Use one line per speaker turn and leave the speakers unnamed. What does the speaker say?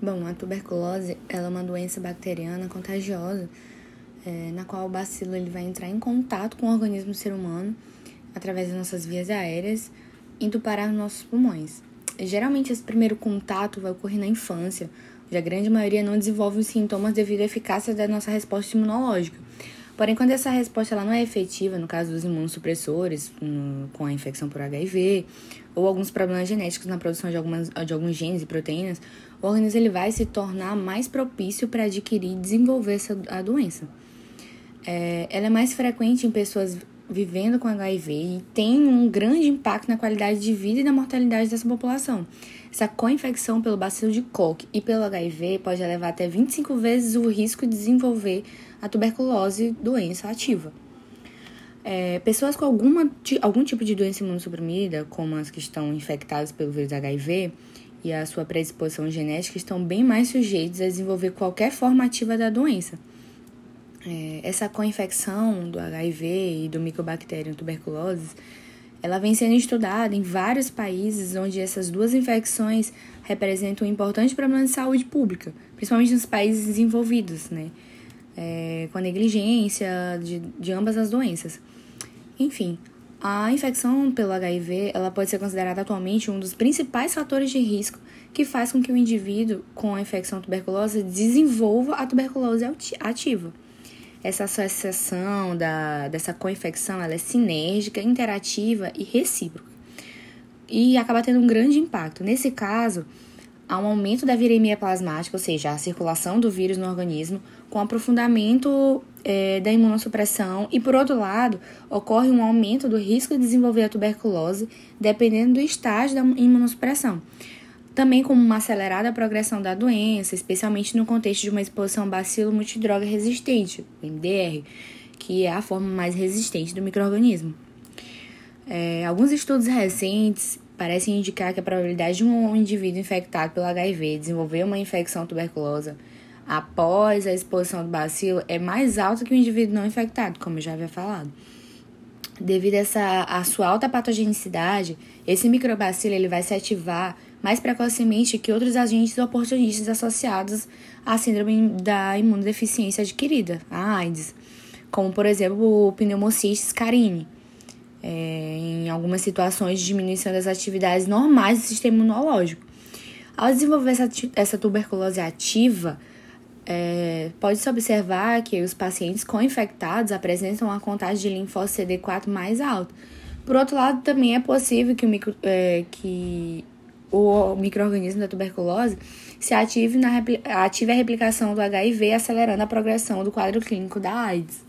Bom, a tuberculose ela é uma doença bacteriana contagiosa, é, na qual o bacilo ele vai entrar em contato com o organismo do ser humano através das nossas vias aéreas, indo parar nos nossos pulmões. Geralmente, esse primeiro contato vai ocorrer na infância, onde a grande maioria não desenvolve os sintomas devido à eficácia da nossa resposta imunológica. Porém, quando essa resposta ela não é efetiva, no caso dos imunossupressores, no, com a infecção por HIV, ou alguns problemas genéticos na produção de, algumas, de alguns genes e proteínas, o organismo ele vai se tornar mais propício para adquirir e desenvolver essa, a doença. É, ela é mais frequente em pessoas vivendo com HIV e tem um grande impacto na qualidade de vida e na mortalidade dessa população. Essa co-infecção pelo bacilo de Koch e pelo HIV pode levar até 25 vezes o risco de desenvolver a tuberculose, doença ativa. É, pessoas com alguma, algum tipo de doença imunossuprimida, como as que estão infectadas pelo vírus HIV e a sua predisposição genética, estão bem mais sujeitos a desenvolver qualquer forma ativa da doença. É, essa co-infecção do HIV e do micobacterium tuberculose, ela vem sendo estudada em vários países onde essas duas infecções representam um importante problema de saúde pública, principalmente nos países desenvolvidos, né? É, com a negligência de, de ambas as doenças. Enfim, a infecção pelo HIV ela pode ser considerada atualmente um dos principais fatores de risco que faz com que o indivíduo com a infecção tuberculosa desenvolva a tuberculose ativa. Essa associação da, dessa co-infecção é sinérgica, interativa e recíproca. E acaba tendo um grande impacto. Nesse caso, há um aumento da viremia plasmática, ou seja, a circulação do vírus no organismo, com aprofundamento é, da imunossupressão, e por outro lado, ocorre um aumento do risco de desenvolver a tuberculose, dependendo do estágio da imunossupressão também como uma acelerada progressão da doença, especialmente no contexto de uma exposição bacilo multidroga resistente, MDR, que é a forma mais resistente do microorganismo. É, alguns estudos recentes parecem indicar que a probabilidade de um indivíduo infectado pelo HIV desenvolver uma infecção tuberculosa após a exposição do bacilo é mais alta que o indivíduo não infectado, como eu já havia falado. Devido a, essa, a sua alta patogenicidade, esse microbacilo ele vai se ativar mais precocemente que outros agentes oportunistas associados à síndrome da imunodeficiência adquirida, a AIDS, como por exemplo o pneumocystis carini, é, em algumas situações diminuição das atividades normais do sistema imunológico. Ao desenvolver essa, essa tuberculose ativa, é, pode-se observar que os pacientes co-infectados apresentam uma contagem de linfócito CD4 mais alta. Por outro lado, também é possível que o, micro, é, que o microorganismo da tuberculose se ative, na, ative a replicação do HIV, acelerando a progressão do quadro clínico da AIDS.